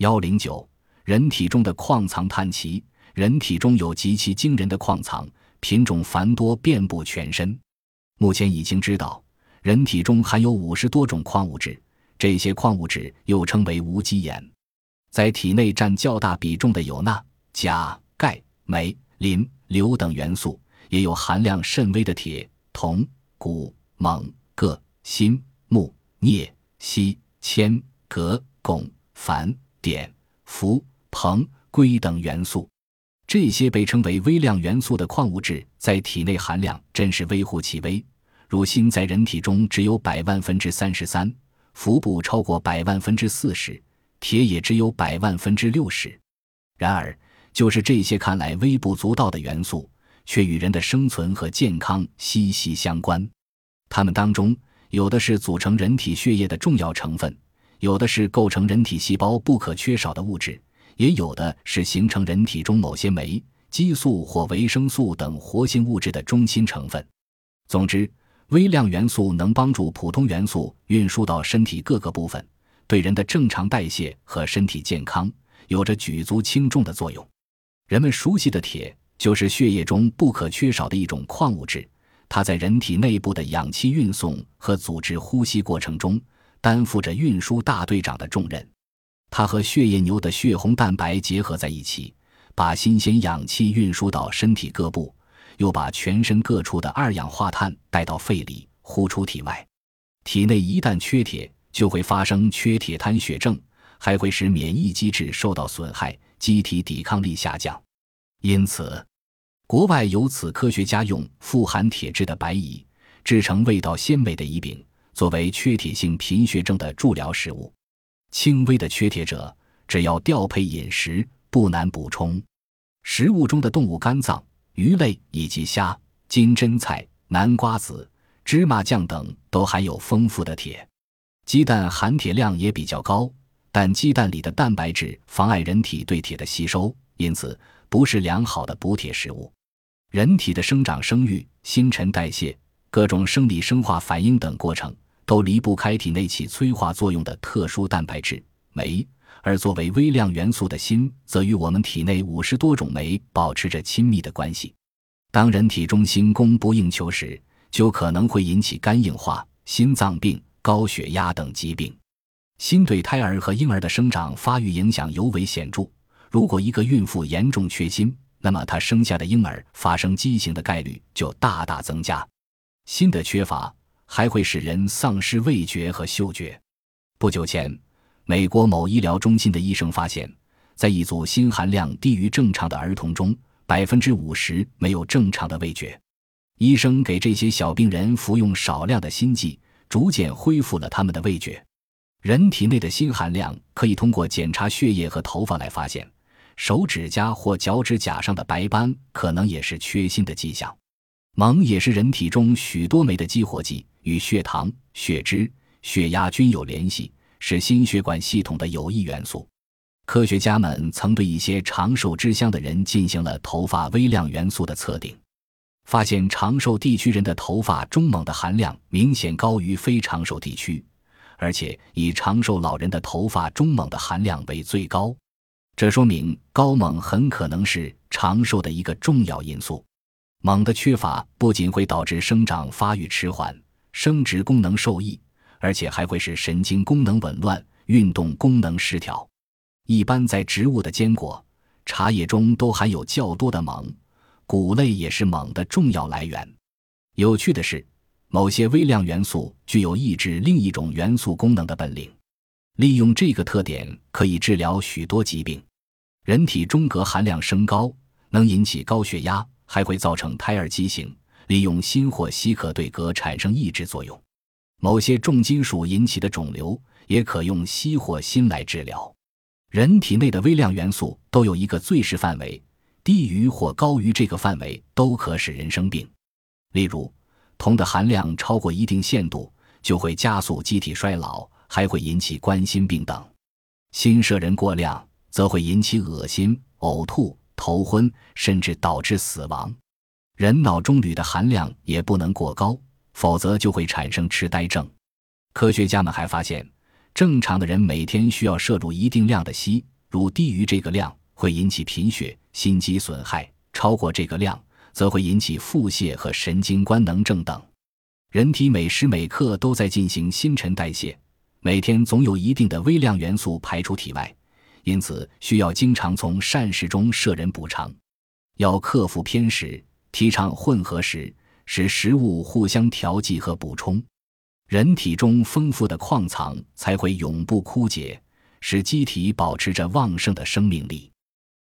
幺零九，人体中的矿藏探奇。人体中有极其惊人的矿藏，品种繁多，遍布全身。目前已经知道，人体中含有五十多种矿物质，这些矿物质又称为无机盐。在体内占较大比重的有钠、钾、钙、镁、磷、硫等元素，也有含量甚微的铁、铜、钴、锰、铬、锌、钼、镍、锡、铅、镉、汞、钒、碘、氟、硼、硅等元素。这些被称为微量元素的矿物质在体内含量真是微乎其微。如锌在人体中只有百万分之三十三，氟不超过百万分之四十，铁也只有百万分之六十。然而，就是这些看来微不足道的元素，却与人的生存和健康息息相关。它们当中，有的是组成人体血液的重要成分，有的是构成人体细胞不可缺少的物质。也有的是形成人体中某些酶、激素或维生素等活性物质的中心成分。总之，微量元素能帮助普通元素运输到身体各个部分，对人的正常代谢和身体健康有着举足轻重的作用。人们熟悉的铁就是血液中不可缺少的一种矿物质，它在人体内部的氧气运送和组织呼吸过程中担负着运输大队长的重任。它和血液牛的血红蛋白结合在一起，把新鲜氧气运输到身体各部，又把全身各处的二氧化碳带到肺里，呼出体外。体内一旦缺铁，就会发生缺铁瘫血症，还会使免疫机制受到损害，机体抵抗力下降。因此，国外有此科学家用富含铁质的白蚁制成味道鲜美的蚁饼，作为缺铁性贫血症的助疗食物。轻微的缺铁者，只要调配饮食，不难补充。食物中的动物肝脏、鱼类以及虾、金针菜、南瓜子、芝麻酱等都含有丰富的铁。鸡蛋含铁量也比较高，但鸡蛋里的蛋白质妨碍人体对铁的吸收，因此不是良好的补铁食物。人体的生长、生育、新陈代谢、各种生理生化反应等过程。都离不开体内起催化作用的特殊蛋白质酶，而作为微量元素的锌，则与我们体内五十多种酶保持着亲密的关系。当人体中锌供不应求时，就可能会引起肝硬化、心脏病、高血压等疾病。锌对胎儿和婴儿的生长发育影响尤为显著。如果一个孕妇严重缺锌，那么她生下的婴儿发生畸形的概率就大大增加。锌的缺乏。还会使人丧失味觉和嗅觉。不久前，美国某医疗中心的医生发现，在一组锌含量低于正常的儿童中，百分之五十没有正常的味觉。医生给这些小病人服用少量的锌剂，逐渐恢复了他们的味觉。人体内的锌含量可以通过检查血液和头发来发现，手指甲或脚趾甲上的白斑可能也是缺锌的迹象。锰也是人体中许多酶的激活剂。与血糖、血脂、血压均有联系，是心血管系统的有益元素。科学家们曾对一些长寿之乡的人进行了头发微量元素的测定，发现长寿地区人的头发中锰的含量明显高于非长寿地区，而且以长寿老人的头发中锰的含量为最高。这说明高锰很可能是长寿的一个重要因素。锰的缺乏不仅会导致生长发育迟缓。生殖功能受益，而且还会使神经功能紊乱、运动功能失调。一般在植物的坚果、茶叶中都含有较多的锰，谷类也是锰的重要来源。有趣的是，某些微量元素具有抑制另一种元素功能的本领，利用这个特点可以治疗许多疾病。人体中镉含量升高，能引起高血压，还会造成胎儿畸形。利用锌或硒可对镉产生抑制作用，某些重金属引起的肿瘤也可用硒或锌来治疗。人体内的微量元素都有一个最适范围，低于或高于这个范围都可使人生病。例如，铜的含量超过一定限度，就会加速机体衰老，还会引起冠心病等；锌摄人过量，则会引起恶心、呕吐、头昏，甚至导致死亡。人脑中铝的含量也不能过高，否则就会产生痴呆症。科学家们还发现，正常的人每天需要摄入一定量的硒，如低于这个量会引起贫血、心肌损害，超过这个量则会引起腹泻和神经官能症等。人体每时每刻都在进行新陈代谢，每天总有一定的微量元素排出体外，因此需要经常从膳食中摄人补偿。要克服偏食，提倡混合食，使食物互相调剂和补充。人体中丰富的矿藏才会永不枯竭，使机体保持着旺盛的生命力。